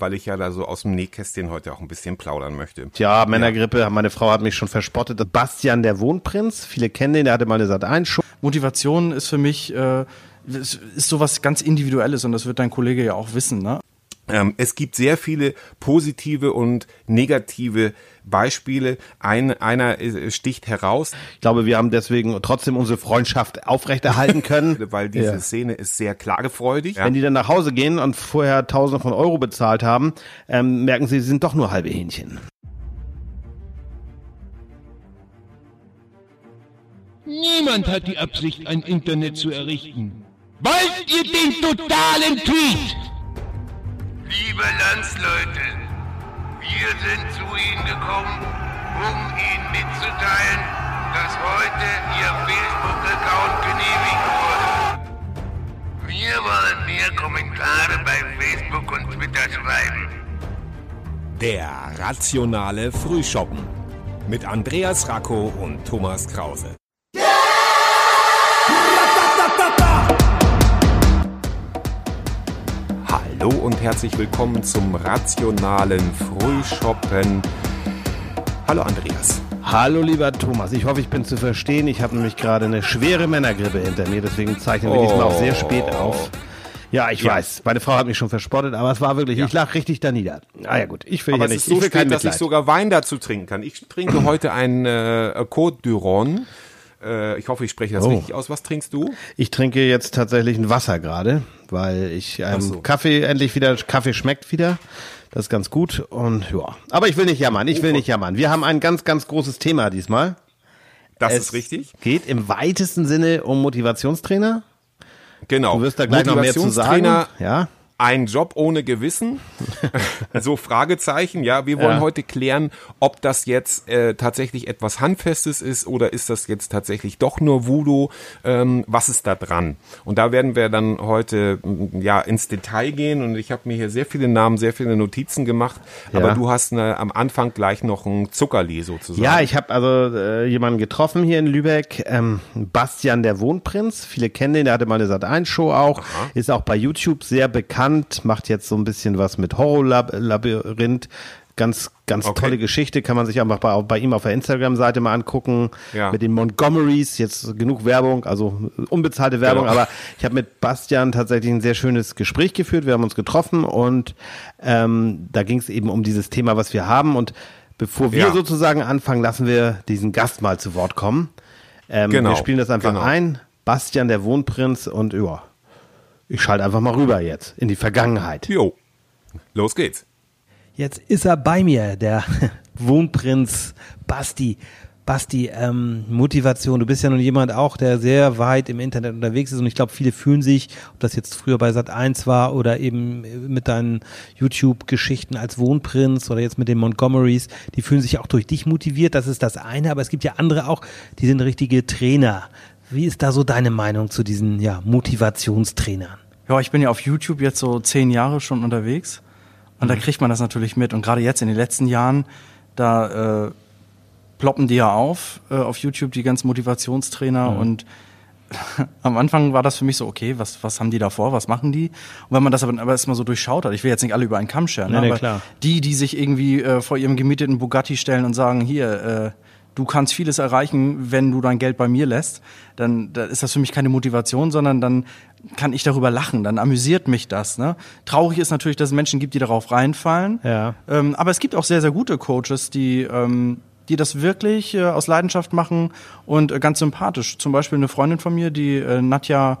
weil ich ja da so aus dem Nähkästchen heute auch ein bisschen plaudern möchte. Tja, Männergrippe, ja. meine Frau hat mich schon verspottet. Bastian, der Wohnprinz, viele kennen den, der hatte mal eine Sat 1 Show. Motivation ist für mich, äh, ist sowas ganz Individuelles und das wird dein Kollege ja auch wissen, ne? Ähm, es gibt sehr viele positive und negative Beispiele. Ein, einer sticht heraus. Ich glaube, wir haben deswegen trotzdem unsere Freundschaft aufrechterhalten können. Weil diese ja. Szene ist sehr klagefreudig. Wenn die dann nach Hause gehen und vorher Tausende von Euro bezahlt haben, ähm, merken sie, sie sind doch nur halbe Hähnchen. Niemand hat die Absicht, ein Internet zu errichten. Wollt ihr den totalen Tweet? Liebe Landsleute, wir sind zu Ihnen gekommen, um Ihnen mitzuteilen, dass heute Ihr Facebook-Account genehmigt wurde. Wir wollen mehr Kommentare bei Facebook und Twitter schreiben. Der rationale Frühschoppen mit Andreas Racco und Thomas Krause. Hallo und herzlich willkommen zum rationalen Frühshoppen. Hallo Andreas. Hallo lieber Thomas, ich hoffe, ich bin zu verstehen. Ich habe nämlich gerade eine schwere Männergrippe hinter mir, deswegen zeichnen wir oh. diesmal auch sehr spät auf. Ja, ich ja. weiß. Meine Frau hat mich schon verspottet, aber es war wirklich, ja. ich lag richtig da nieder. Ah ja gut, ich will aber ja nicht. Ist so ich will spät, dass ich sogar Wein dazu trinken kann. Ich trinke heute ein äh, Côte d'Uron. Äh, ich hoffe, ich spreche das oh. richtig aus. Was trinkst du? Ich trinke jetzt tatsächlich ein Wasser gerade, weil ich ähm, so. Kaffee endlich wieder, Kaffee schmeckt wieder. Das ist ganz gut und ja. Aber ich will nicht jammern, ich will nicht jammern. Wir haben ein ganz, ganz großes Thema diesmal. Das es ist richtig. Geht im weitesten Sinne um Motivationstrainer. Genau. Du wirst da gleich noch mehr zu sagen. Ja ein Job ohne Gewissen? so Fragezeichen. Ja, wir wollen ja. heute klären, ob das jetzt äh, tatsächlich etwas Handfestes ist oder ist das jetzt tatsächlich doch nur Voodoo? Ähm, was ist da dran? Und da werden wir dann heute mm, ja ins Detail gehen und ich habe mir hier sehr viele Namen, sehr viele Notizen gemacht, ja. aber du hast ne, am Anfang gleich noch ein Zuckerli sozusagen. Ja, ich habe also äh, jemanden getroffen hier in Lübeck, ähm, Bastian der Wohnprinz. Viele kennen den, der hatte mal eine Sat1-Show auch, Aha. ist auch bei YouTube sehr bekannt bekannt, macht jetzt so ein bisschen was mit Horrorlabyrinth. Ganz, ganz okay. tolle Geschichte, kann man sich einfach bei, bei ihm auf der Instagram-Seite mal angucken. Ja. Mit den Montgomerys, jetzt genug Werbung, also unbezahlte Werbung, genau. aber ich habe mit Bastian tatsächlich ein sehr schönes Gespräch geführt. Wir haben uns getroffen und ähm, da ging es eben um dieses Thema, was wir haben. Und bevor wir ja. sozusagen anfangen, lassen wir diesen Gast mal zu Wort kommen. Ähm, genau. Wir spielen das einfach genau. ein. Bastian, der Wohnprinz und ja, ich schalte einfach mal rüber jetzt in die Vergangenheit. Jo, los geht's. Jetzt ist er bei mir, der Wohnprinz Basti. Basti, ähm, Motivation. Du bist ja nun jemand auch, der sehr weit im Internet unterwegs ist und ich glaube, viele fühlen sich, ob das jetzt früher bei Sat 1 war oder eben mit deinen YouTube-Geschichten als Wohnprinz oder jetzt mit den Montgomerys, die fühlen sich auch durch dich motiviert. Das ist das eine, aber es gibt ja andere auch, die sind richtige Trainer. Wie ist da so deine Meinung zu diesen ja, Motivationstrainern? Ja, ich bin ja auf YouTube jetzt so zehn Jahre schon unterwegs und mhm. da kriegt man das natürlich mit. Und gerade jetzt in den letzten Jahren, da äh, ploppen die ja auf äh, auf YouTube, die ganzen Motivationstrainer mhm. und am Anfang war das für mich so, okay, was, was haben die da vor, was machen die? Und wenn man das aber, aber erstmal so durchschaut hat, ich will jetzt nicht alle über einen Kamm scheren, nee, nee, aber klar. die, die sich irgendwie äh, vor ihrem gemieteten Bugatti stellen und sagen, hier, äh, du kannst vieles erreichen, wenn du dein Geld bei mir lässt, dann, dann ist das für mich keine Motivation, sondern dann kann ich darüber lachen, dann amüsiert mich das. Ne? Traurig ist natürlich, dass es Menschen gibt, die darauf reinfallen. Ja. Ähm, aber es gibt auch sehr, sehr gute Coaches, die ähm, die das wirklich äh, aus Leidenschaft machen und äh, ganz sympathisch. Zum Beispiel eine Freundin von mir, die äh, Nadja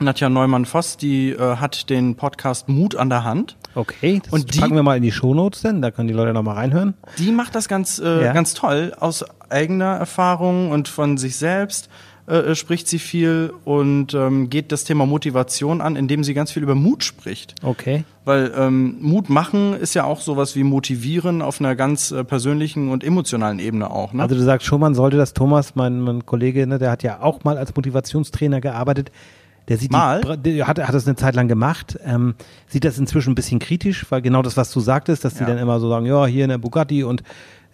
Nadja Neumann-Voss, die äh, hat den Podcast Mut an der Hand. Okay, das und die, packen wir mal in die Shownotes denn, da können die Leute nochmal reinhören. Die macht das ganz, äh, ja. ganz toll, aus eigener Erfahrung und von sich selbst äh, äh, spricht sie viel und ähm, geht das Thema Motivation an, indem sie ganz viel über Mut spricht. Okay. Weil ähm, Mut machen ist ja auch sowas wie motivieren auf einer ganz äh, persönlichen und emotionalen Ebene auch. Ne? Also du sagst schon, man sollte das, Thomas, mein, mein Kollege, ne, der hat ja auch mal als Motivationstrainer gearbeitet, der sieht Mal? Die, der hat, hat das eine Zeit lang gemacht, ähm, sieht das inzwischen ein bisschen kritisch, weil genau das, was du sagtest, dass die ja. dann immer so sagen, ja, hier in der Bugatti und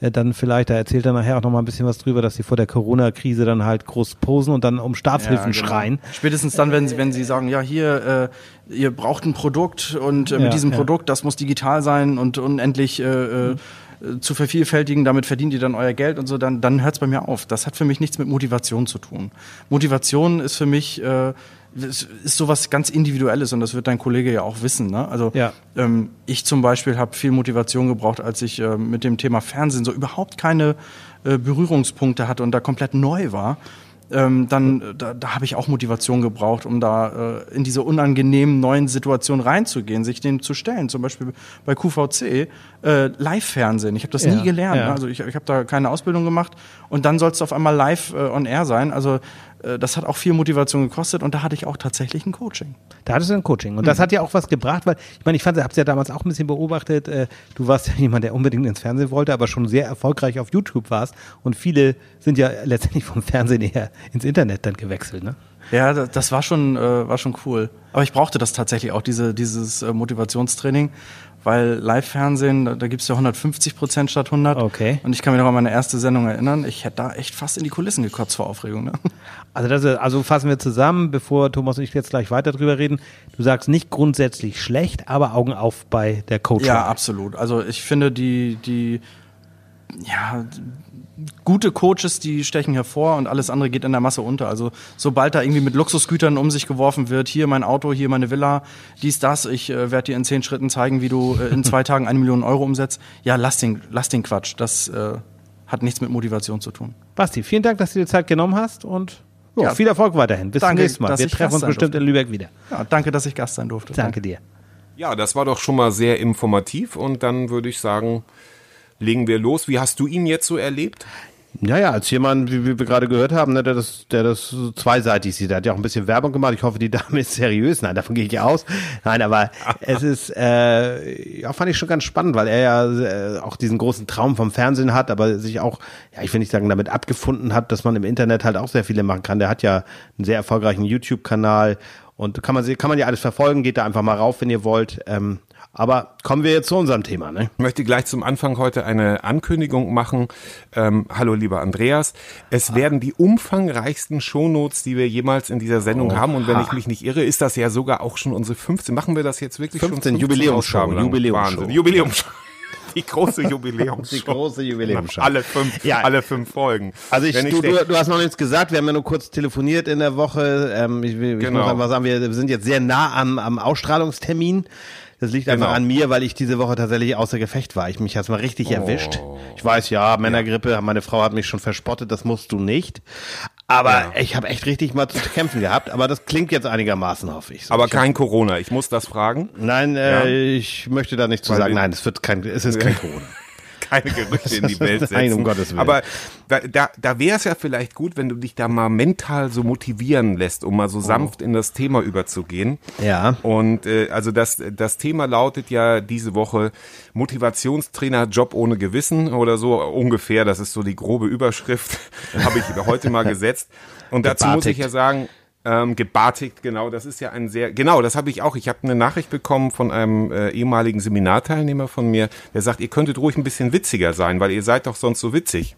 äh, dann vielleicht, da erzählt er nachher auch noch mal ein bisschen was drüber, dass sie vor der Corona-Krise dann halt groß posen und dann um Staatshilfen Ja, genau. schreien. Spätestens dann, wenn sie, wenn sie sagen, ja, hier, äh, ihr braucht ein Produkt und äh, mit Ja, diesem. Produkt, das muss digital sein und unendlich äh, äh, Mhm. Zu vervielfältigen, damit verdient ihr dann euer Geld und so, dann, dann hört es bei mir auf. Das hat für mich nichts mit Motivation zu tun. Motivation ist für mich äh, ist sowas ganz Individuelles und das wird dein Kollege ja auch wissen. Ne? Also Ja. ähm, ich zum Beispiel habe viel Motivation gebraucht, als ich äh, mit dem Thema Fernsehen so überhaupt keine äh, Berührungspunkte hatte und da komplett neu war. Ähm, dann äh, da, da habe ich auch Motivation gebraucht, um da äh, in diese unangenehmen neuen Situationen reinzugehen, sich denen zu stellen. Zum Beispiel bei QVC äh, Live-Fernsehen. Ich habe das Ja, nie gelernt. ja. Ne? Also ich, ich habe da keine Ausbildung gemacht und dann soll es auf einmal live äh, on air sein. Also das hat auch viel Motivation gekostet und da hatte ich auch tatsächlich ein Coaching. Da hattest du ein Coaching. Und das hat ja auch was gebracht, weil ich meine, ich fand, hab's ja damals auch ein bisschen beobachtet. Äh, du warst ja jemand, der unbedingt ins Fernsehen wollte, aber schon sehr erfolgreich auf YouTube warst. Und viele sind ja letztendlich vom Fernsehen eher ins Internet dann gewechselt, ne? Ja, das, das war schon, äh, war schon cool. Aber ich brauchte das tatsächlich auch, diese, dieses äh, Motivationstraining, weil Live-Fernsehen, da, da gibt's ja 150 Prozent statt 100. Okay. Und ich kann mich noch an meine erste Sendung erinnern. Ich hätte da echt fast in die Kulissen gekotzt vor Aufregung. Ne? Also, das also fassen wir zusammen, bevor Thomas und ich jetzt gleich weiter drüber reden. Du sagst nicht grundsätzlich schlecht, aber Augen auf bei der Coaching. Ja, absolut. Also ich finde die, die, ja, gute Coaches, die stechen hervor und alles andere geht in der Masse unter. Also sobald da irgendwie mit Luxusgütern um sich geworfen wird, hier mein Auto, hier meine Villa, dies, das, ich äh, werde dir in zehn Schritten zeigen, wie du äh, in zwei Tagen eine Million Euro umsetzt. Ja, lass den, lass den Quatsch. Das äh, hat nichts mit Motivation zu tun. Basti, vielen Dank, dass du dir Zeit genommen hast und ja, Ja. viel Erfolg weiterhin. Bis Danke, zum nächsten Mal. Wir treffen uns bestimmt durfte. in Lübeck wieder. Ja, danke, dass ich Gast sein durfte. Danke dir. Ja, das war doch schon mal sehr informativ und dann würde ich sagen, legen wir los. Wie hast du ihn jetzt so erlebt? Ja, ja, als jemand, wie wir gerade gehört haben, ne, der, das, der das so zweiseitig sieht. Der hat ja auch ein bisschen Werbung gemacht. Ich hoffe, die Dame ist seriös. Nein, davon gehe ich aus. Nein, aber es ist, äh, ja, fand ich schon ganz spannend, weil er ja äh, auch diesen großen Traum vom Fernsehen hat, aber sich auch, ja, ich will nicht sagen, damit abgefunden hat, dass man im Internet halt auch sehr viele machen kann. Der hat ja einen sehr erfolgreichen YouTube-Kanal und kann man, kann man ja alles verfolgen. Geht da einfach mal rauf, wenn ihr wollt. Ähm, aber kommen wir jetzt zu unserem Thema, ne? Ich möchte gleich zum Anfang heute eine Ankündigung machen. Ähm, hallo lieber Andreas. Es werden die umfangreichsten Shownotes, die wir jemals in dieser Sendung haben. Und wenn ich mich nicht irre, ist das ja sogar auch schon unsere 15. Machen wir das jetzt wirklich 15, schon? Jubiläumsshow, Ausgaben lang? Jubiläumsshow. Wahnsinn. Jubiläumsshow. Die große Jubiläumsshow. Die große Jubiläumsshow. Alle fünf, Ja. alle fünf Folgen. Also ich, Wenn du, denk- du, hast noch nichts gesagt, wir haben ja nur kurz telefoniert in der Woche. Ähm, ich will- ich Genau. muss einfach sagen, wir sind jetzt sehr nah am, am Ausstrahlungstermin. Das liegt einfach Genau. an mir, weil ich diese Woche tatsächlich außer Gefecht war. Ich mich hat's mal richtig erwischt. Ich weiß, ja, Männergrippe, meine Frau hat mich schon verspottet, das musst du nicht. Aber Ja. ich habe echt richtig mal zu kämpfen gehabt. Aber das klingt jetzt einigermaßen, hoffe ich. So, aber ich kein Corona. Ich muss das fragen. Nein, äh, ich möchte da nichts zu Weil sagen. Nein, es wird kein, es ist kein Corona. Keine Gerüchte in die Welt setzen. Nein, um Gottes Willen. Aber da, da, da wäre es ja vielleicht gut, wenn du dich da mal mental so motivieren lässt, um mal so sanft in das Thema überzugehen. Ja. Und äh, also das, das Thema lautet ja diese Woche Motivationstrainer Job ohne Gewissen oder so ungefähr. Das ist so die grobe Überschrift, habe ich heute mal gesetzt. Und dazu muss ich ja sagen, ähm, gebartigt, genau, das ist ja ein sehr, genau, das habe ich auch. Ich habe eine Nachricht bekommen von einem äh, ehemaligen Seminarteilnehmer von mir, der sagt, ihr könntet ruhig ein bisschen witziger sein, weil ihr seid doch sonst so witzig.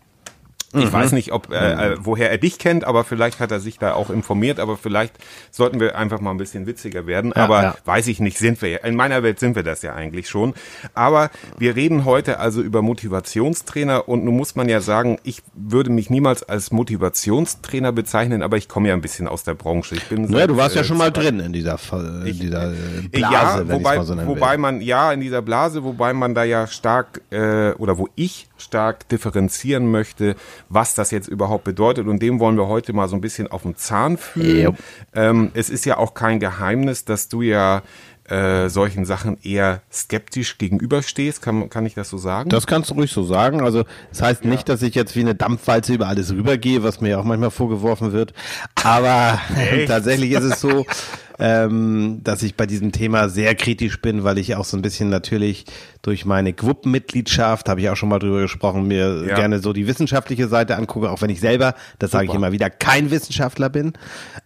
Mhm. Ich weiß nicht, ob äh, äh, woher er dich kennt, aber vielleicht hat er sich da auch informiert, aber vielleicht sollten wir einfach mal ein bisschen witziger werden. aber ja. weiß ich nicht, sind wir ja. In meiner Welt sind wir das ja eigentlich schon. Aber wir reden heute also über Motivationstrainer und nun muss man ja sagen, ich würde mich niemals als Motivationstrainer bezeichnen, aber ich komme ja ein bisschen aus der Branche. Ich bin Naja, du warst ja äh, schon mal drin in dieser, in dieser äh, Blase, ja, wobei, ich so wobei man, ja, in dieser Blase, wobei man da ja stark, äh, oder wo ich stark differenzieren möchte, was das jetzt überhaupt bedeutet. Und dem wollen wir heute mal so ein bisschen auf den Zahn fühlen. Jupp. Ähm, es ist ja auch kein Geheimnis, dass du ja äh, solchen Sachen eher skeptisch gegenüberstehst. Kann, kann ich das so sagen? Das kannst du ruhig so sagen. Also das heißt nicht, dass ich jetzt wie eine Dampfwalze über alles rübergehe, was mir ja auch manchmal vorgeworfen wird. Aber tatsächlich ist es so, ähm, dass ich bei diesem Thema sehr kritisch bin, weil ich auch so ein bisschen natürlich durch meine GWUP-Mitgliedschaft, habe ich auch schon mal drüber gesprochen, mir Ja. gerne so die wissenschaftliche Seite angucke, auch wenn ich selber, das sage ich immer wieder, kein Wissenschaftler bin,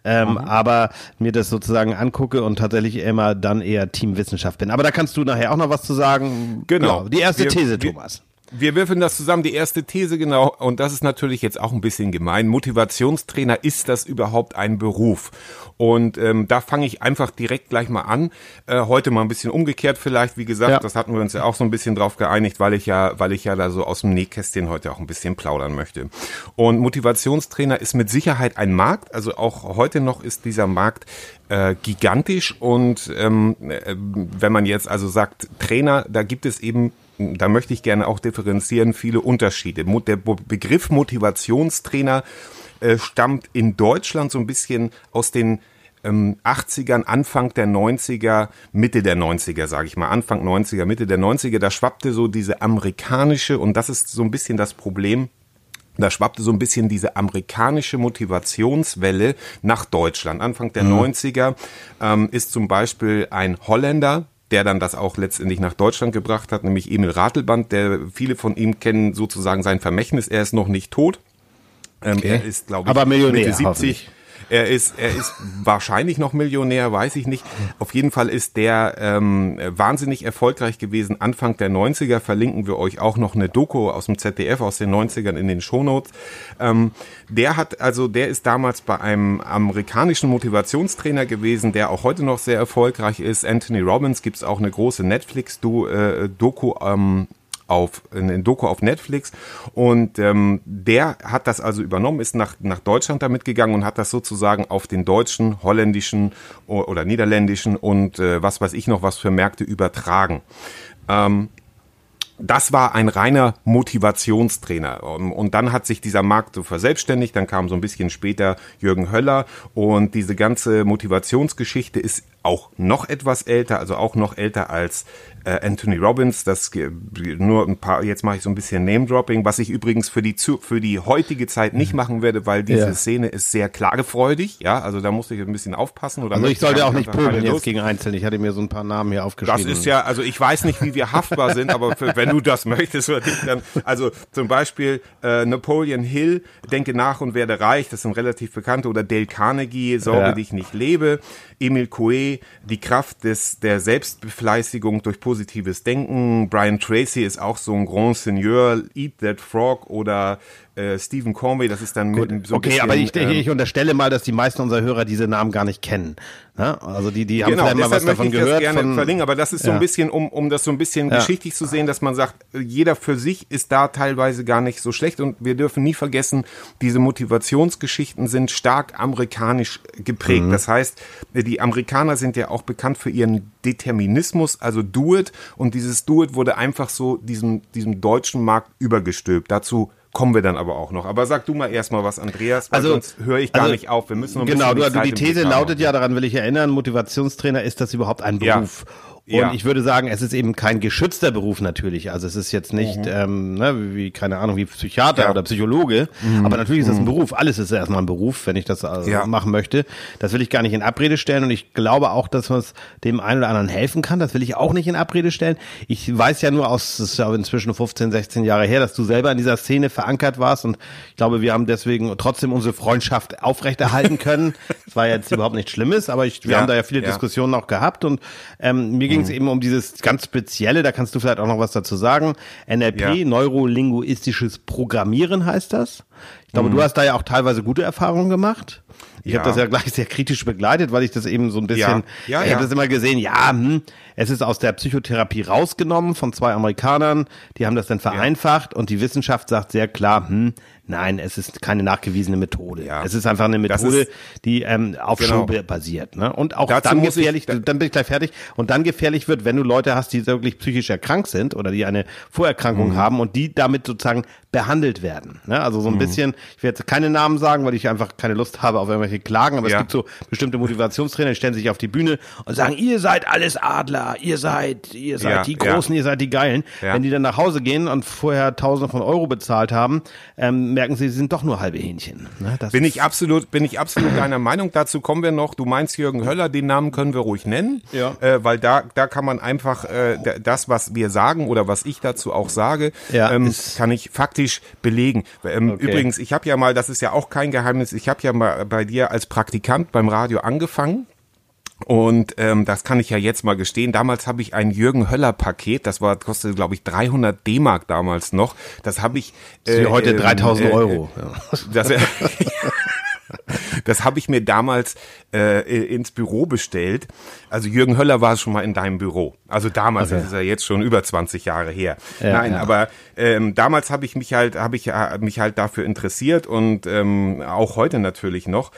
ähm, aber mir das sozusagen angucke und tatsächlich immer dann eher Team Wissenschaft bin. Aber da kannst du nachher auch noch was zu sagen. Genau. Ja, die erste Wir- These, wir- Thomas. Wir würfeln das zusammen, die erste These genau, und das ist natürlich jetzt auch ein bisschen gemein. Motivationstrainer, ist das überhaupt ein Beruf? Und ähm, da fange ich einfach direkt gleich mal an. Äh, heute mal ein bisschen umgekehrt vielleicht, wie gesagt, Ja. das hatten wir uns ja auch so ein bisschen drauf geeinigt, weil ich ja, weil ich ja da so aus dem Nähkästchen heute auch ein bisschen plaudern möchte. Und Motivationstrainer ist mit Sicherheit ein Markt, also auch heute noch ist dieser Markt äh, gigantisch und ähm, äh, wenn man jetzt also sagt Trainer, da gibt es eben da möchte ich gerne auch differenzieren, viele Unterschiede. Der Begriff Motivationstrainer äh, stammt in Deutschland so ein bisschen aus den ähm, 80ern, Anfang der 90er, Mitte der 90er, sage ich mal, Anfang 90er, Mitte der 90er, da schwappte so diese amerikanische, und das ist so ein bisschen das Problem, da schwappte so ein bisschen diese amerikanische Motivationswelle nach Deutschland. Anfang der 90er ähm, ist zum Beispiel ein Holländer, der dann das auch letztendlich nach Deutschland gebracht hat, nämlich Emil Ratelband, der viele von ihm kennen sozusagen sein Vermächtnis. Er ist noch nicht tot. Ähm, Er ist, glaube ich, Aber Millionär, Mitte 70. Er ist, er ist wahrscheinlich noch Millionär, weiß ich nicht. Auf jeden Fall ist der ähm, wahnsinnig erfolgreich gewesen. Anfang der 90er verlinken wir euch auch noch eine Doku aus dem ZDF aus den 90ern in den Shownotes. Ähm, der hat, also der ist damals bei einem amerikanischen Motivationstrainer gewesen, der auch heute noch sehr erfolgreich ist. Anthony Robbins gibt's auch eine große Netflix-Doku ähm, auf eine Doku auf Netflix und ähm, der hat das also übernommen, ist nach nach Deutschland damit gegangen und hat das sozusagen auf den deutschen, holländischen oder niederländischen und äh, was weiß ich noch was für Märkte übertragen. Ähm, das war ein reiner Motivationstrainer. Um, Und dann hat sich dieser Markt so verselbstständigt. Dann kam so ein bisschen später Jürgen Höller. Und diese ganze Motivationsgeschichte ist auch noch etwas älter, also auch noch älter als äh, Anthony Robbins. Das nur ein paar, jetzt mache ich so ein bisschen Name-Dropping, was ich übrigens für die, für die heutige Zeit nicht machen werde, weil diese Ja. Szene ist sehr klagefreudig. Ja, also da musste ich ein bisschen aufpassen. Oder Also ich sollte auch nicht pöbeln jetzt gegen Einzelne. Ich hatte mir so ein paar Namen hier aufgeschrieben. Das ist ja, also ich weiß nicht, wie wir haftbar sind, aber für, wenn du das möchtest, dann, also zum Beispiel äh, Napoleon Hill, Denke nach und werde reich, das sind relativ bekannte, oder Dale Carnegie, Sorge Ja. dich nicht lebe, Emil Die Kraft des der Selbstbefleißigung durch positives Denken, Brian Tracy ist auch so ein Grand Seigneur, Eat That Frog oder äh, Stephen Conway, das ist dann mit so ein okay, bisschen, aber ich, ähm, ich unterstelle mal, dass die meisten unserer Hörer diese Namen gar nicht kennen. Ne? Also die, die haben Genau, vielleicht mal was davon gehört. das gerne von, verlinken, aber das ist so ein bisschen, um, um das so ein bisschen Ja. geschichtlich zu sehen, dass man sagt, jeder für sich ist da teilweise gar nicht so schlecht und wir dürfen nie vergessen, diese Motivationsgeschichten sind stark amerikanisch geprägt. Mhm. Das heißt, die Amerikaner sind ja auch bekannt für ihren Determinismus, also Do It und dieses Do It wurde einfach so diesem, diesem deutschen Markt übergestülpt. Dazu kommen wir dann aber auch noch. Aber sag du mal erstmal was, Andreas, weil Also- sonst höre ich gar also, nicht auf. Wir müssen noch ein Genau, bisschen du, du, Zeit die These lautet ja, daran will ich erinnern, Motivationstrainer, ist das überhaupt ein Ja. Und Ja. ich würde sagen, es ist eben kein geschützter Beruf natürlich. Also es ist jetzt nicht, ähm, ne, wie, keine Ahnung, wie Psychiater Mhm. Ja. Mhm. oder Psychologe. Aber natürlich ist das ein Beruf. Alles ist erstmal ein Beruf, wenn ich das also Ja. machen möchte. Das will ich gar nicht in Abrede stellen. Und ich glaube auch, dass man es dem einen oder anderen helfen kann. Das will ich auch nicht in Abrede stellen. Ich weiß ja nur aus, das ist ja inzwischen 15, 16 Jahre her, dass du selber in dieser Szene verankert warst. Und ich glaube, wir haben deswegen trotzdem unsere Freundschaft aufrechterhalten können. Das war jetzt überhaupt nichts Schlimmes, aber ich, wir haben da ja viele. Diskussionen auch gehabt. Und ähm, mir ging es eben um dieses ganz Spezielle, da kannst du vielleicht auch noch was dazu sagen. NLP, Ja. neurolinguistisches Programmieren heißt das. Ich glaube, du hast da ja auch teilweise gute Erfahrungen gemacht. Ich Ja. habe das ja gleich sehr kritisch begleitet, weil ich das eben so ein bisschen, Ja, ja, ich habe das immer gesehen, ja, hm, es ist aus der Psychotherapie rausgenommen von zwei Amerikanern, die haben das dann vereinfacht und die Wissenschaft sagt sehr klar, hm, nein, es ist keine nachgewiesene Methode. Ja. Es ist einfach eine Methode, ist- die ähm, auf Genau. Show basiert. Ne? Und auch Dazu dann muss ich- gefährlich, dann bin ich gleich fertig, und dann gefährlich wird, wenn du Leute hast, die wirklich psychisch erkrankt sind oder die eine Vorerkrankung Mhm. haben und die damit sozusagen behandelt werden. Ne? Also so ein bisschen, ich werde jetzt keine Namen sagen, weil ich einfach keine Lust habe auf irgendwelche Klagen, aber Ja. es gibt so bestimmte Motivationstrainer, die stellen sich auf die Bühne und sagen, ihr seid alles Adler, ihr seid, ihr seid Ja, die. Großen, ihr seid die Geilen. Wenn die dann nach Hause gehen und vorher Tausende von Euro bezahlt haben, ähm, merken sie, sie sind doch nur halbe Hähnchen. Ne? Das Bin ich absolut, bin ich absolut deiner Meinung. Dazu kommen wir noch. Du meinst Jürgen Höller, den Namen können wir ruhig nennen, Ja. äh, weil da, da kann man einfach äh, das, was wir sagen oder was ich dazu auch sage, Ja, ähm, kann ich faktisch belegen. Ähm, Okay. Übrigens, ich habe ja mal, das ist ja auch kein Geheimnis, ich habe ja mal bei dir als Praktikant beim Radio angefangen. Und ähm, das kann ich ja jetzt mal gestehen. Damals habe ich ein Jürgen Höller Paket, das war kostete glaube ich 300 D-Mark damals noch. Das habe ich Das sind heute ähm, 3000 äh, Euro. Das, das habe ich mir damals äh, ins Büro bestellt. Also Jürgen Höller war schon mal in deinem Büro. Also damals, Okay. das ist ja jetzt schon über 20 Jahre her. Ja, Nein, ja. aber ähm, damals habe ich mich halt, habe ich äh, mich halt dafür interessiert und ähm, auch heute natürlich noch.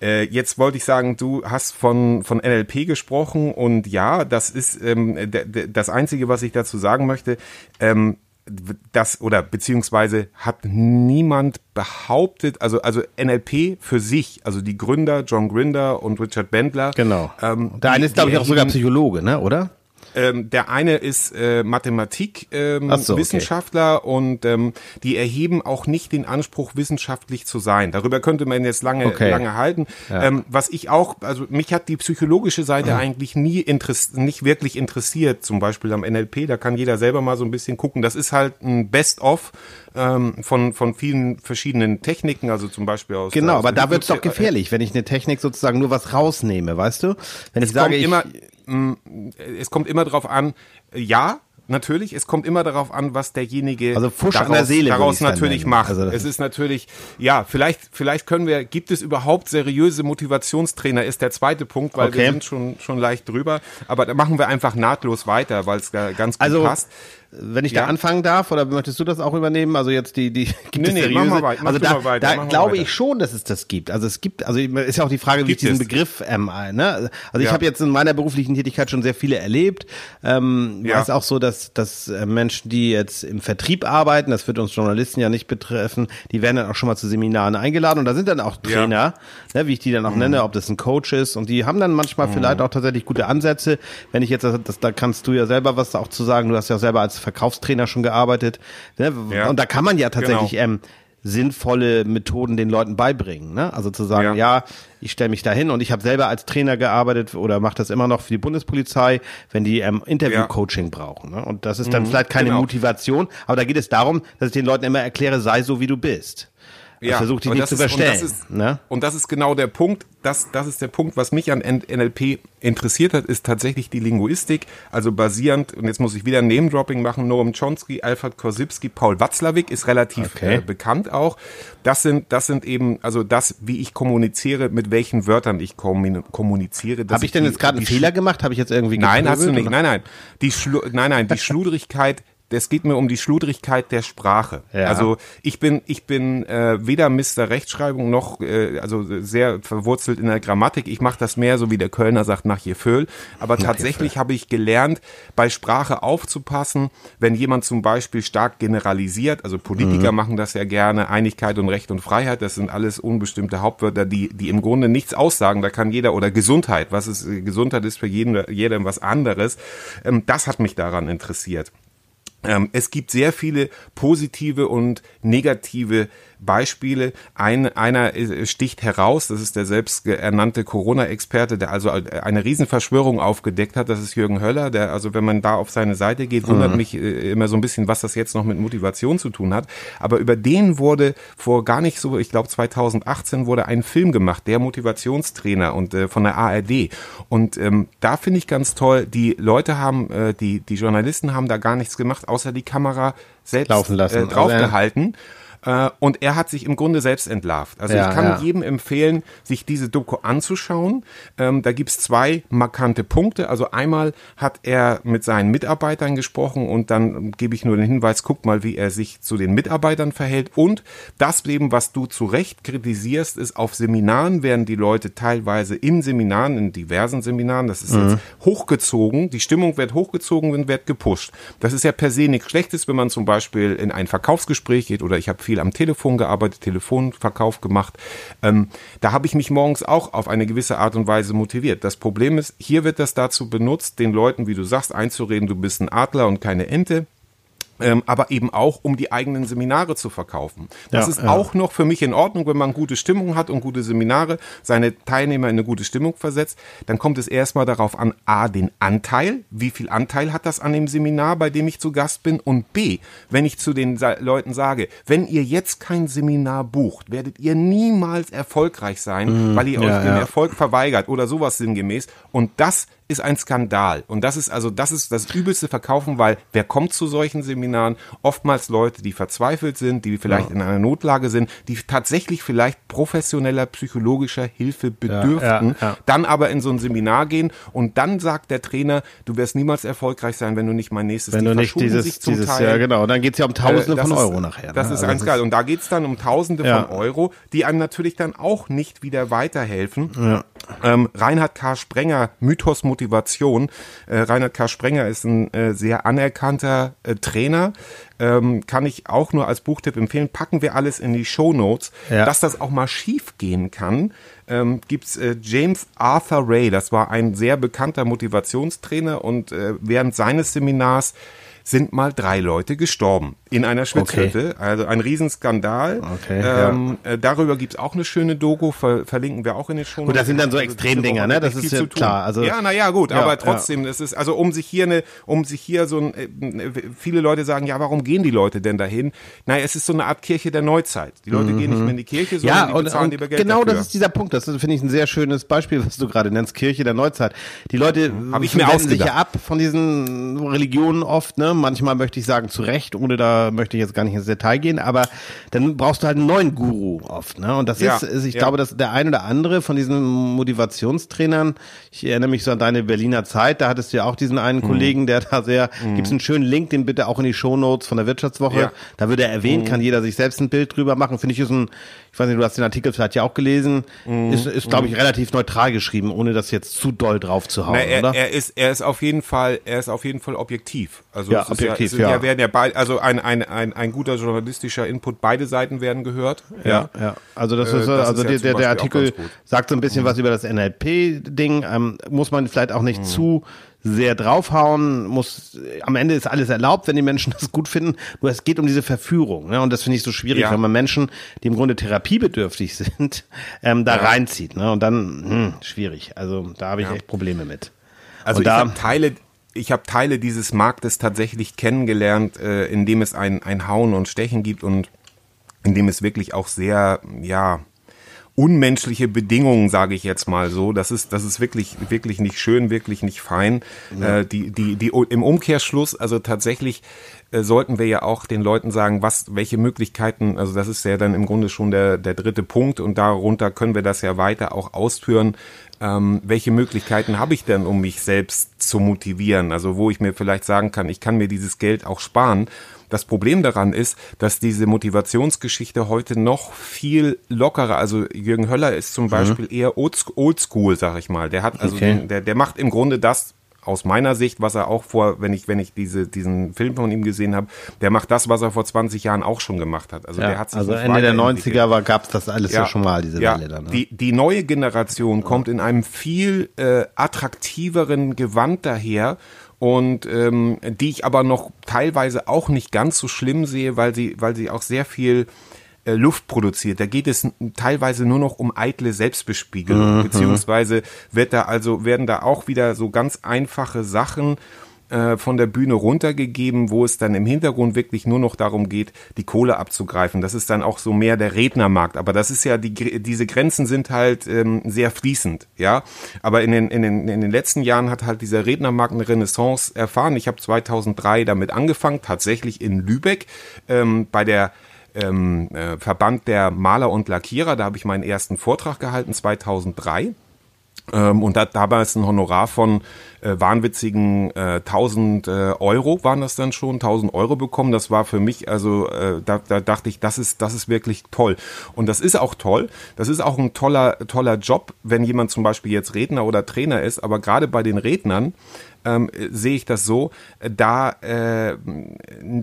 Äh, jetzt wollte ich sagen, du hast von, von NLP gesprochen und ja, das ist ähm, das Einzige, was ich dazu sagen möchte. Ähm, das oder beziehungsweise hat niemand behauptet, also also NLP für sich, also die Gründer John Grinder und Richard Bendler. Genau. Ähm, Der eine ist, glaube ich, auch sogar Psychologe, ne, oder? Ähm, der eine ist äh, Mathematik ähm, so, okay. Und ähm, die erheben auch nicht den Anspruch, wissenschaftlich zu sein. Darüber könnte man jetzt lange, Okay. lange halten. Ähm, was ich auch, also mich hat die psychologische Seite eigentlich nie nicht wirklich interessiert, zum Beispiel am NLP, da kann jeder selber mal so ein bisschen gucken. Das ist halt ein Best-of ähm, von, von vielen verschiedenen Techniken, also zum Beispiel aus Genau, aber da wird's doch Hypnose- gefährlich, wenn ich eine Technik sozusagen nur was rausnehme, weißt du? Wenn ich es sage, ich, immer, es kommt immer darauf an, äh, ja, natürlich, es kommt immer darauf an, was derjenige Also Pfusch an daraus, der Seele daraus natürlich nennen. macht. Also es ist natürlich, ja, vielleicht, vielleicht können wir, gibt es überhaupt seriöse Motivationstrainer, ist der zweite Punkt, weil wir Okay. sind schon, schon leicht drüber. Aber da machen wir einfach nahtlos weiter, weil es ga- ganz gut Also, passt. Wenn ich Ja. da anfangen darf, oder möchtest du das auch übernehmen? Also jetzt die, die gibt Nee, es nee, seriöse? mach mal weit- also da, weiter, da glaube ich schon, dass es das gibt. Also es gibt, also ist ja auch die Frage, wie ich Gibt diesen es. Begriff, ähm, ne? Also ich Ja. habe jetzt in meiner beruflichen Tätigkeit schon sehr viele erlebt. Ähm, Ja. Weiß auch so, dass, dass äh, Menschen, die jetzt im Vertrieb arbeiten, das wird uns Journalisten ja nicht betreffen, die werden dann auch schon mal zu Seminaren eingeladen und da sind dann auch Ja. Mhm. Trainer, ne, wie ich die dann auch nenne, ob das ein Coach ist und die haben dann manchmal vielleicht auch tatsächlich gute Ansätze. Wenn ich jetzt, das, das, da kannst du ja selber was auch zu sagen, du hast ja selber als Verkaufstrainer schon gearbeitet. Ne? Ja. Und da kann man ja tatsächlich Genau. ähm, sinnvolle Methoden den Leuten beibringen. Ne? Also zu sagen, ja, Ja. ich stelle mich dahin und ich habe selber als Trainer gearbeitet oder mache das immer noch für die Bundespolizei, wenn die ähm, Interview-Coaching brauchen. Ne? Und das ist dann vielleicht keine genau. Motivation, aber da geht es darum, dass ich den Leuten immer erkläre, sei so wie du bist. Ja, versuch dich aber nicht das zu ist- und verstellen. Das ist, ne? Und das ist genau der Punkt, das, das ist der Punkt, was mich an NLP interessiert hat, ist tatsächlich die Linguistik, also basierend, und jetzt muss ich wieder ein Name-Dropping machen, Noam Chomsky, Alfred Korsipski, Paul Watzlawick ist relativ Okay. äh, bekannt auch. Das sind, das sind eben, also das, wie ich kommuniziere, mit welchen Wörtern ich kommun- kommuniziere. Habe ich denn jetzt gerade einen Fehler gemacht? Habe ich jetzt irgendwie Nein, hast du nicht. oder? Nein, nein. Die Schlu nein, nein, die Schludrigkeit, es geht mir um die Schludrigkeit der Sprache. Ja. Also ich bin, ich bin äh, weder Mr. Rechtschreibung noch, äh, also sehr verwurzelt in der Grammatik. Ich mache das mehr, so wie der Kölner sagt, nach Jeföl. Aber tatsächlich habe ich gelernt, bei Sprache aufzupassen, wenn jemand zum Beispiel stark generalisiert, also Politiker Mhm. machen das ja gerne, Einigkeit und Recht und Freiheit, das sind alles unbestimmte Hauptwörter, die, die im Grunde nichts aussagen. Da kann jeder, oder Gesundheit, was ist, Gesundheit ist für jeden, jedem was anderes. Ähm, das hat mich daran interessiert. Ähm, es gibt sehr viele positive und negative Beispiele. Ein, einer äh, sticht heraus, das ist der selbsternannte Corona-Experte, der also eine Riesenverschwörung aufgedeckt hat. Das ist Jürgen Höller, der, also wenn man da auf seine Seite geht, wundert mich äh, immer so ein bisschen, was das jetzt noch mit Motivation zu tun hat. Aber über den wurde vor gar nicht so, ich glaube 2018 wurde ein Film gemacht, der Motivationstrainer und äh, von der ARD. Und ähm, da finde ich ganz toll, die Leute haben, äh, die, die Journalisten haben da gar nichts gemacht, außer die Kamera selbst Laufen lassen. Äh, Also, draufgehalten. Äh, und er hat sich im Grunde selbst entlarvt. Also Ja, ich kann ja. jedem empfehlen, sich diese Doku anzuschauen. Ähm, da gibt's zwei markante Punkte. Also einmal hat er mit seinen Mitarbeitern gesprochen und dann gebe ich nur den Hinweis, guck mal, wie er sich zu den Mitarbeitern verhält. Und das eben, was du zu Recht kritisierst, ist, auf Seminaren werden die Leute teilweise in Seminaren, in diversen Seminaren, das ist jetzt hochgezogen, die Stimmung wird hochgezogen und wird gepusht. Das ist ja per se nichts Schlechtes, wenn man zum Beispiel in ein Verkaufsgespräch geht oder ich habe viel am Telefon gearbeitet, Telefonverkauf gemacht. Ähm, da habe ich mich morgens auch auf eine gewisse Art und Weise motiviert. Das Problem ist, hier wird das dazu benutzt, den Leuten, wie du sagst, einzureden, du bist ein Adler und keine Ente. Ähm, aber eben auch, um die eigenen Seminare zu verkaufen. Das Ja, ist ja. auch noch für mich in Ordnung, wenn man gute Stimmung hat und gute Seminare, seine Teilnehmer in eine gute Stimmung versetzt. Dann kommt es erstmal darauf an, a, den Anteil, wie viel Anteil hat das an dem Seminar, bei dem ich zu Gast bin und b, wenn ich zu den Sa Leuten sage, wenn ihr jetzt kein Seminar bucht, werdet ihr niemals erfolgreich sein, weil ihr ja, euch den. Erfolg verweigert oder sowas sinngemäß. Und das ist ein Skandal. Und das ist also, das ist das übelste Verkaufen, weil wer kommt zu solchen Seminaren? Oftmals Leute, die verzweifelt sind, die vielleicht in einer Notlage sind, die tatsächlich vielleicht professioneller psychologischer Hilfe bedürften, ja, ja. dann aber in so ein Seminar gehen und dann sagt der Trainer, du wirst niemals erfolgreich sein, wenn du nicht mein nächstes Wenn die du nicht dieses, dieses, Teil. ja genau, dann geht's ja um Tausende Äh, das von ist- Euro nachher. Das ne? ist Also ganz geil. Und da geht's dann um Tausende Ja. von Euro, die einem natürlich dann auch nicht wieder weiterhelfen. Ähm, Reinhard K. Sprenger, Mythos Motivation. Äh, Reinhard K. Sprenger ist ein äh, sehr anerkannter äh, Trainer. Ähm, kann ich auch nur als Buchtipp empfehlen. Packen wir alles in die Show Notes. Ja. Dass das auch mal schief gehen kann, ähm, gibt's äh, James Arthur Ray. Das war ein sehr bekannter Motivationstrainer und äh, während seines Seminars sind mal drei Leute gestorben in einer Schwitzhütte. Also ein Riesenskandal. Okay, ähm, äh, darüber gibt's auch eine schöne Doku, ver verlinken wir auch in den Show Gut, das sind dann so Also Extremdinger, ne? Das ist ja klar. Also- ja, naja, gut, Ja, aber trotzdem, das ist, also um sich hier eine, um sich hier so ein, äh, viele Leute sagen, ja, warum gehen die Leute denn dahin? Naja, es ist so eine Art Kirche der Neuzeit. Die Leute gehen nicht mehr in die Kirche, sondern Ja, die und, bezahlen und lieber Geld genau dafür. das ist dieser Punkt. Das finde ich, ein sehr schönes Beispiel, was du gerade nennst, Kirche der Neuzeit. Die Leute Hab ich mir wenden sich ja ab von diesen Religionen oft. Ne? Manchmal möchte ich sagen, zu Recht, ohne da möchte ich jetzt gar nicht ins Detail gehen, aber dann brauchst du halt einen neuen Guru oft. Ne? Und das Ja, ist, ist, ich ja. glaube, dass der ein oder andere von diesen Motivationstrainern, ich erinnere mich so an deine Berliner Zeit, da hattest du ja auch diesen einen Mhm. Kollegen, der da sehr, gibt's einen schönen Link, den bitte auch in die Shownotes von der Wirtschaftswoche, Ja. da wird er erwähnt, Mhm. kann jeder sich selbst ein Bild drüber machen. Finde ich ist ein, ich weiß nicht, du hast den Artikel vielleicht ja auch gelesen, Mhm. ist, ist glaube ich, relativ neutral geschrieben, ohne das jetzt zu doll drauf zu hauen, Na, er, oder? er ist, er ist auf jeden Fall, er ist auf jeden Fall objektiv. Also Ja, ist objektiv, ja, ja. ja. werden ja beid, also ein, ein, ein, ein guter journalistischer Input, beide Seiten werden gehört. Ja, ja. Also das Äh, ist, das also ist ja der, der, der Artikel. Mhm. sagt so ein bisschen was über das NLP-Ding. Ähm, muss man vielleicht auch nicht zu sehr draufhauen. Muss am Ende ist alles erlaubt, wenn die Menschen das gut finden. Nur es geht um diese Verführung. Ne? Und das finde ich so schwierig, Ja. wenn man Menschen, die im Grunde therapiebedürftig sind, ähm, da reinzieht. Ne? Und dann hm, schwierig. Also da habe ich echt Probleme mit. Also Und ich da- Teile, ich habe Teile dieses Marktes tatsächlich kennengelernt, äh, in dem es ein, ein Hauen und Stechen gibt und in dem es wirklich auch sehr, ja, unmenschliche Bedingungen, sage ich jetzt mal so. Das ist, das ist wirklich, wirklich nicht schön, wirklich nicht fein. Äh, die, die, die, im Umkehrschluss, also tatsächlich äh, sollten wir ja auch den Leuten sagen, was, welche Möglichkeiten, also das ist ja dann im Grunde schon der, der dritte Punkt und darunter können wir das ja weiter auch ausführen. Ähm, welche Möglichkeiten habe ich denn, um mich selbst zu motivieren? Also wo ich mir vielleicht sagen kann, ich kann mir dieses Geld auch sparen. Das Problem daran ist, dass diese Motivationsgeschichte heute noch viel lockerer, also Jürgen Höller ist zum Beispiel eher oldschool, oldschool, sag ich mal. Der hat also, Okay. den, der, der macht im Grunde das aus meiner Sicht, was er auch vor, wenn ich, wenn ich diese, diesen Film von ihm gesehen habe, der macht das, was er vor 20 Jahren auch schon gemacht hat. Also der Ja, hat sich also Ende der weiterentwickelt. 90er war, gab's das alles ja, schon mal, diese ja, Welle dann. Ne? Die, die neue Generation kommt in einem viel äh, attraktiveren Gewand daher und ähm, die ich aber noch teilweise auch nicht ganz so schlimm sehe, weil sie, weil sie auch sehr viel äh, Luft produziert. Da geht es teilweise nur noch um eitle Selbstbespiegelung, beziehungsweise wird da also werden da auch wieder so ganz einfache Sachen äh, von der Bühne runtergegeben, wo es dann im Hintergrund wirklich nur noch darum geht, die Kohle abzugreifen. Das ist dann auch so mehr der Rednermarkt. Aber das ist ja, die, diese Grenzen sind halt ähm, sehr fließend, ja. Aber in den, in, den, in den letzten Jahren hat halt dieser Rednermarkt eine Renaissance erfahren. Ich habe 2003 damit angefangen, tatsächlich in Lübeck ähm, bei der ähm, äh, Verband der Maler und Lackierer. Da habe ich meinen ersten Vortrag gehalten, 2003. Ähm, und da damals ein Honorar von äh, wahnwitzigen äh, 1000 äh, Euro waren das dann schon, 1000 Euro bekommen. Das war für mich, also äh, da, da dachte ich, das ist, das ist wirklich toll. Und das ist auch toll. Das ist auch ein toller, toller Job, wenn jemand zum Beispiel jetzt Redner oder Trainer ist. Aber gerade bei den Rednern ähm, äh, sehe ich das so, da äh,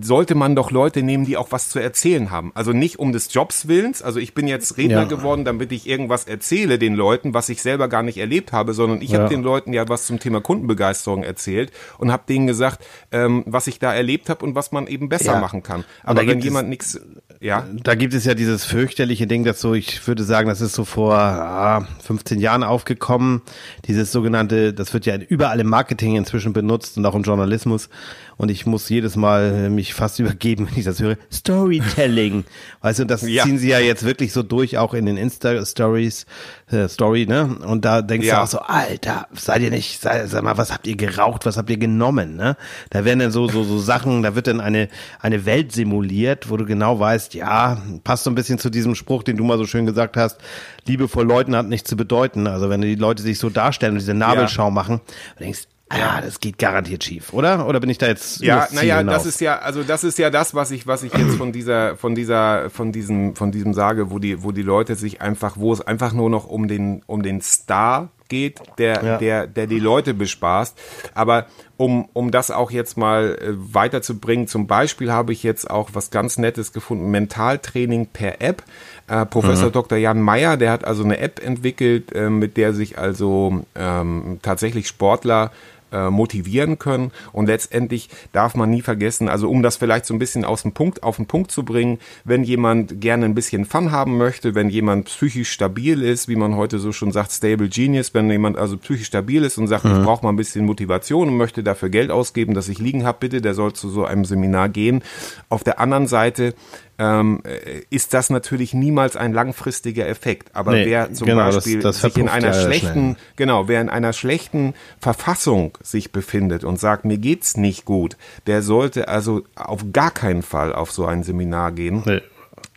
sollte man doch Leute nehmen, die auch was zu erzählen haben. Also nicht um des Jobs willens. Also ich bin jetzt Redner Ja. geworden, damit ich irgendwas erzähle den Leuten, was ich selber gar nicht erlebt habe, sondern ich Ja. habe den Leuten ja was zum Thema Kundenbegeisterung erzählt und habe denen gesagt, ähm, was ich da erlebt habe und was man eben besser Ja. machen kann. Aber wenn jemand nichts, ja, Da gibt es ja dieses fürchterliche Ding, das so, ich würde sagen, das ist so vor ah, 15 Jahren aufgekommen. Dieses sogenannte, das wird ja überall im Marketing inzwischen benutzt und auch im Journalismus. Und ich muss jedes Mal mich fast übergeben, wenn ich das höre. Storytelling. Weißt du, das Ja. ziehen sie ja jetzt wirklich so durch, auch in den Insta-Stories, äh, Story, ne? Und da denkst Ja. du auch so, Alter, seid ihr nicht, sei, sag mal, was habt ihr geraucht, was habt ihr genommen, ne? Da werden dann so, so, so Sachen, da wird dann eine, eine Welt simuliert, wo du genau weißt, ja, passt so ein bisschen zu diesem Spruch, den du mal so schön gesagt hast, Liebe vor Leuten hat nichts zu bedeuten. Also wenn die Leute sich so darstellen und diese Nabelschau machen, du denkst, ah, das geht garantiert schief, oder? Oder bin ich da jetzt Ja, naja, das ist ja, also das ist ja das, was ich, was ich jetzt von dieser, von dieser, von diesem, von diesem sage, wo die, wo die Leute sich einfach, wo es einfach nur noch um den, um den Star geht, der, Ja. der, der die Leute bespaßt. Aber um, um das auch jetzt mal äh, weiterzubringen, zum Beispiel habe ich jetzt auch was ganz Nettes gefunden, Mentaltraining per App. Äh, Professor Dr. Jan Meyer, der hat also eine App entwickelt, äh, mit der sich also ähm, tatsächlich Sportler äh, motivieren können. Und letztendlich darf man nie vergessen, also um das vielleicht so ein bisschen aus dem Punkt, auf den Punkt zu bringen, wenn jemand gerne ein bisschen Fun haben möchte, wenn jemand psychisch stabil ist, wie man heute so schon sagt, stable genius, wenn jemand also psychisch stabil ist und sagt, ich brauche mal ein bisschen Motivation und möchte dafür Geld ausgeben, dass ich liegen habe, bitte, der soll zu so einem Seminar gehen. Auf der anderen Seite ähm, äh, ist das natürlich niemals ein langfristiger Effekt. Aber Nee, wer zum genau, das- Beispiel das sich in einer schlechten schnell. Genau, wer in einer schlechten Verfassung sich befindet und sagt, mir geht's nicht gut, der sollte also auf gar keinen Fall auf so ein Seminar gehen, Nee.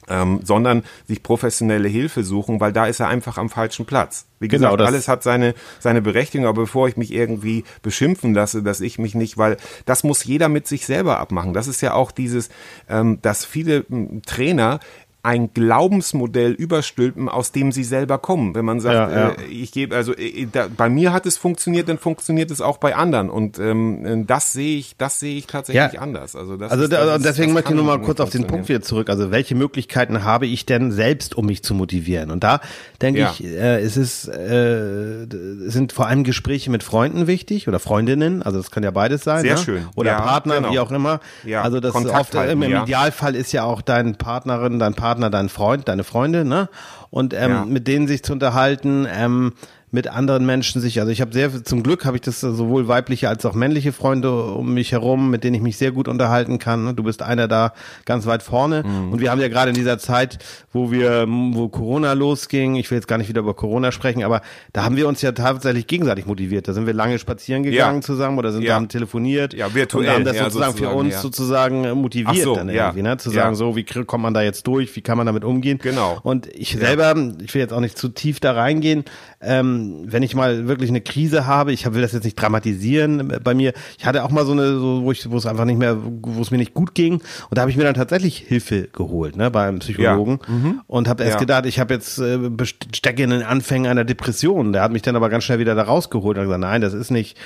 Ähm, sondern sich professionelle Hilfe suchen, weil da ist er einfach am falschen Platz. Wie Genau, gesagt, das- alles hat seine, seine Berechtigung, aber bevor ich mich irgendwie beschimpfen lasse, dass ich mich nicht, weil das muss jeder mit sich selber abmachen. Das ist ja auch dieses, ähm, dass viele m, Trainer ein Glaubensmodell überstülpen, aus dem sie selber kommen. Wenn man sagt, Ja, ja. Äh, ich gebe, also äh, da, bei mir hat es funktioniert, dann funktioniert es auch bei anderen. Und ähm, das sehe ich, das sehe ich tatsächlich Ja. anders. Also, das Also ist, da, das ist- deswegen das möchte ich nur mal kurz auf den. Punkt wieder zurück. Also welche Möglichkeiten habe ich denn selbst, um mich zu motivieren? Und da denke ich, äh, es ist, äh, sind vor allem Gespräche mit Freunden wichtig oder Freundinnen. Also das kann ja beides sein. Sehr ne? schön. Oder Partner, genau. wie auch immer. Ja, Also das Kontakt oft, halten, im ja. Idealfall ist ja auch dein Partnerin, dein Partner, dein Freund, deine Freunde, ne? Und ähm, Ja. mit denen sich zu unterhalten. Ähm, mit anderen Menschen sich, also ich habe sehr, zum Glück habe ich das sowohl weibliche als auch männliche Freunde um mich herum, mit denen ich mich sehr gut unterhalten kann. Du bist einer da ganz weit vorne. Mhm. Und wir haben ja gerade in dieser Zeit, wo wir, wo Corona losging, ich will jetzt gar nicht wieder über Corona sprechen, aber da haben wir uns ja tatsächlich gegenseitig motiviert. Da sind wir lange spazieren gegangen Ja. zusammen oder sind Ja. haben telefoniert. Ja, virtuell, Und haben das ja, sozusagen, für sozusagen, uns ja. sozusagen äh, motiviert so, dann irgendwie, ne? Zu sagen, so, wie kommt man da jetzt durch, wie kann man damit umgehen? Genau. Und ich selber, ich will jetzt auch nicht zu tief da reingehen, ähm, wenn ich mal wirklich eine Krise habe, ich will das jetzt nicht dramatisieren bei mir, ich hatte auch mal so eine, so, wo ich, wo es einfach nicht mehr, wo es mir nicht gut ging und da habe ich mir dann tatsächlich Hilfe geholt, ne, beim Psychologen und habe erst Ja. gedacht, ich habe jetzt äh, stecke in den Anfängen einer Depression, der hat mich dann aber ganz schnell wieder da rausgeholt und gesagt, nein, das ist nicht,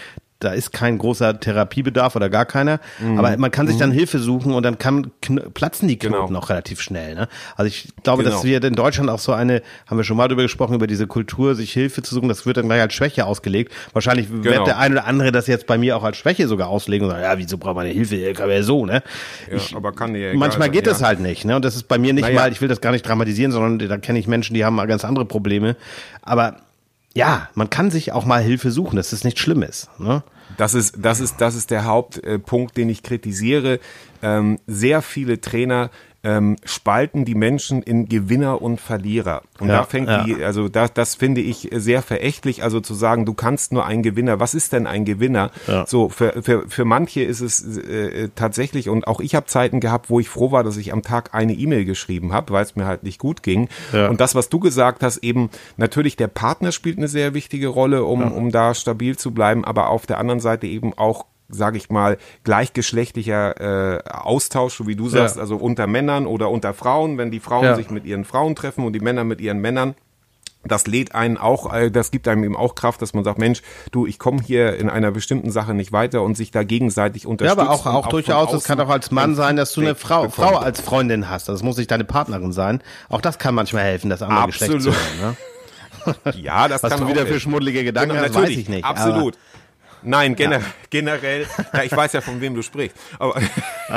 da ist kein großer Therapiebedarf oder gar keiner, Mhm. aber man kann sich dann Hilfe suchen und dann kann platzen die Knoten Genau. auch relativ schnell. Ne? Also ich glaube, dass Genau. wir in Deutschland auch so eine, haben wir schon mal darüber gesprochen, über diese Kultur, sich Hilfe zu suchen, das wird dann gleich als Schwäche ausgelegt. Wahrscheinlich Genau. wird der ein oder andere das jetzt bei mir auch als Schwäche sogar auslegen und sagen, ja, wieso braucht man eine Hilfe? Ich kann ja so, ne? Ja, ich, aber kann egal manchmal sein, geht ja. das halt nicht, ne? Und das ist bei mir nicht Naja. mal, ich will das gar nicht dramatisieren, sondern da kenne ich Menschen, die haben mal ganz andere Probleme. Aber ja, man kann sich auch mal Hilfe suchen, dass es nicht schlimm ist. Ne? Das ist, das ist, das ist der Hauptpunkt, den ich kritisiere. Ähm, sehr viele Trainer ähm, spalten die Menschen in Gewinner und Verlierer. Und Ja, da fängt ja. die, also das, das finde ich sehr verächtlich, also zu sagen, du kannst nur ein Gewinner. Was ist denn ein Gewinner? Ja. So, für, für, für manche ist es äh, tatsächlich, und auch ich habe Zeiten gehabt, wo ich froh war, dass ich am Tag eine E-Mail geschrieben habe, weil es mir halt nicht gut ging. Und das, was du gesagt hast, eben natürlich der Partner spielt eine sehr wichtige Rolle, um, um da stabil zu bleiben, aber auf der anderen Seite eben auch sage ich mal, gleichgeschlechtlicher äh, Austausch, so wie du sagst, also unter Männern oder unter Frauen, wenn die Frauen Ja. sich mit ihren Frauen treffen und die Männer mit ihren Männern. das lädt einen auch, äh, das gibt einem eben auch Kraft, dass man sagt, Mensch, du, ich komme hier in einer bestimmten Sache nicht weiter und sich da gegenseitig Ja, unterstützt. aber auch, auch von durchaus, es kann auch als Mann sein, dass du eine Frau, bekommt. Frau als Freundin hast. Das muss nicht deine Partnerin sein. Auch das kann manchmal helfen, das andere Geschlecht zu Absolut. hören. Ne? Ja, das Was kann du auch wieder für schmuddelige Gedanken Genau, hast, weiß ich nicht. Absolut. Nein, gener generell, ja, ich weiß ja, von wem du sprichst. Aber,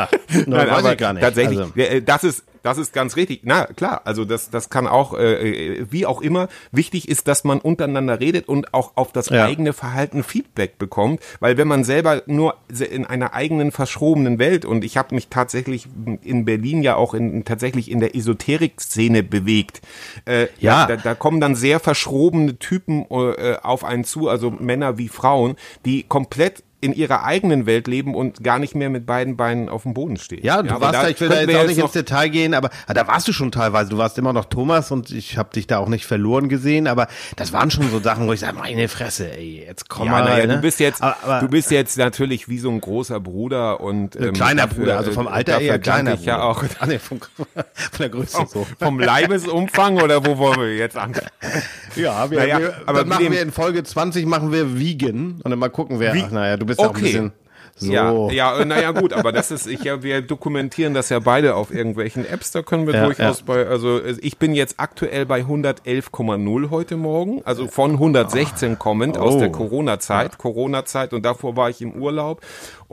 Nein, weiß ich gar nicht. Tatsächlich, Also- äh, das ist, das ist ganz richtig. Na klar, also das, das kann auch, äh, äh, wie auch immer, wichtig ist, dass man untereinander redet und auch auf das Ja. eigene Verhalten Feedback bekommt, weil wenn man selber nur in einer eigenen verschrobenen Welt und ich habe mich tatsächlich in Berlin ja auch in, tatsächlich in der Esoterik-Szene bewegt, äh, Ja. da, da kommen dann sehr verschrobene Typen äh, auf einen zu, also Männer wie Frauen, die komplett in ihrer eigenen Welt leben und gar nicht mehr mit beiden Beinen auf dem Boden stehen. Ja, du aber warst da, ich will da jetzt wir auch nicht ins Detail gehen, aber ah, da warst du schon teilweise. Du warst immer noch Thomas und ich habe dich da auch nicht verloren gesehen, aber das waren schon so Sachen, wo ich sage, meine Fresse, ey, jetzt komm Ja, mal. naja, ne? du bist jetzt, aber, aber, du bist jetzt natürlich wie so ein großer Bruder und ähm, kleiner dafür, Bruder, also vom äh, Alter danke kleiner ich ja auch. Ah, nee, vom, von der Größe so. Vom Leibesumfang oder wo wollen wir jetzt an? Ja, wir, Naja, wir, aber dann machen wir in Folge 20 machen wir Vegan und dann mal gucken, wer. Ach, naja, du bist ja auch ein Okay. bisschen so. Ja, ja, äh, naja gut, aber das ist, ich ja, wir dokumentieren das ja beide auf irgendwelchen Apps, da können wir Ja, durchaus ja. bei, also ich bin jetzt aktuell bei 111,0 heute Morgen, also von 116 kommend aus Oh. der Corona-Zeit, Corona-Zeit und davor war ich im Urlaub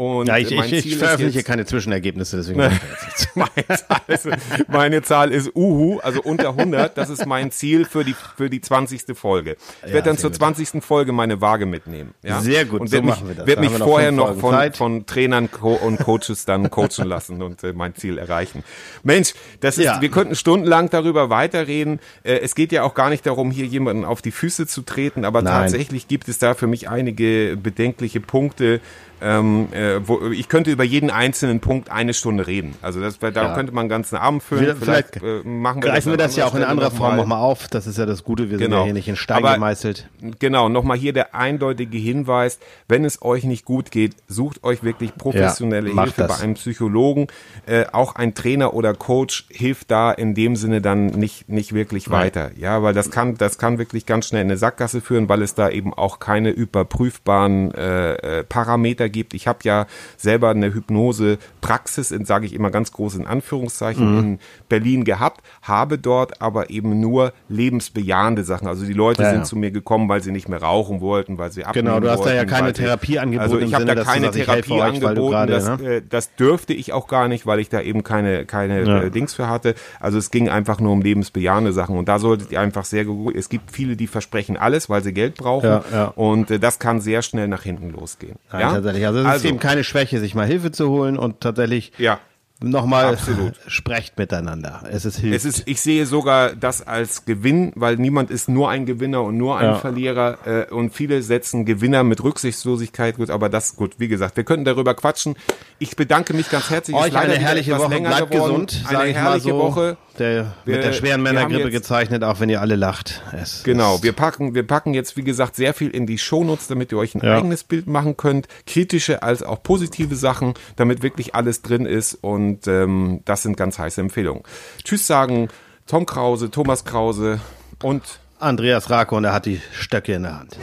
und Ja, ich, mein ich, ich veröffentliche jetzt, keine Zwischenergebnisse, deswegen. jetzt. meine, Zahl ist, meine Zahl ist Uhu, also unter 100. Das ist mein Ziel für die, für die 20. Folge. Ich Ja, werde dann zur gut. 20. Folge meine Waage mitnehmen. Ja? Sehr gut, Und so mich, machen wir das. Werd Da mich noch vorher noch von, Zeit. von Trainern Co und Coaches dann coachen lassen und äh, mein Ziel erreichen. Mensch, das ist, Ja. wir könnten stundenlang darüber weiterreden. Äh, es geht ja auch gar nicht darum, hier jemanden auf die Füße zu treten, aber Nein. tatsächlich gibt es da für mich einige bedenkliche Punkte. Ähm, äh, wo, ich könnte über jeden einzelnen Punkt eine Stunde reden. Also das, da Ja. könnte man einen ganzen Abend füllen. Wir- Vielleicht, vielleicht äh, machen wir Greifen wir an das ja auch in anderer Form noch mal. nochmal auf. Das ist ja das Gute, wir sind Genau. ja hier nicht in Stein Aber- gemeißelt. Genau, nochmal hier der eindeutige Hinweis, wenn es euch nicht gut geht, sucht euch wirklich professionelle Ja, Hilfe das. bei einem Psychologen. Äh, auch ein Trainer oder Coach hilft da in dem Sinne dann nicht, nicht wirklich weiter. Ja, weil das kann, das kann wirklich ganz schnell in eine Sackgasse führen, weil es da eben auch keine überprüfbaren äh, äh, Parameter gibt. Ich habe ja selber eine Hypnose-Praxis, sage ich immer ganz groß in Anführungszeichen, Mhm. in Berlin gehabt, habe dort aber eben nur lebensbejahende Sachen. Also die Leute Ja, sind ja. zu mir gekommen, weil sie nicht mehr rauchen wollten, weil sie abnehmen Genau, du hast da wollten, ja keine Therapie angeboten Also ich habe da keine Therapie euch, angeboten. gerade, das, ne? äh, das dürfte ich auch gar nicht, weil ich da eben keine, keine Ja. äh, Dings für hatte. Also es ging einfach nur um lebensbejahende Sachen. Und da solltet ihr einfach sehr gut, es gibt viele, die versprechen alles, weil sie Geld brauchen. Und äh, das kann sehr schnell nach hinten losgehen. Ja? Tatsächlich. Also es ist eben keine Schwäche, sich mal Hilfe zu holen und tatsächlich ja. nochmal sprecht miteinander. Es ist Hilfe. Es ist, ich sehe sogar das als Gewinn, weil niemand ist nur ein Gewinner und nur ein Ja. Verlierer äh, und viele setzen Gewinner mit Rücksichtslosigkeit gut, aber das gut, wie gesagt, wir könnten darüber quatschen. Ich bedanke mich ganz herzlich. Euch leider eine herrliche Woche, bleibt geworden. gesund, Eine herrliche so. Woche. Der, Wir- mit der schweren Männergrippe jetzt- gezeichnet, auch wenn ihr alle lacht. Es Genau, ist- wir packen, wir packen jetzt, wie gesagt, sehr viel in die Shownotes, damit ihr euch ein Ja. eigenes Bild machen könnt. Kritische als auch positive Sachen, damit wirklich alles drin ist. Und ähm, das sind ganz heiße Empfehlungen. Tschüss sagen Tom Krause, Thomas Krause und Andreas Rako und er hat die Stöcke in der Hand.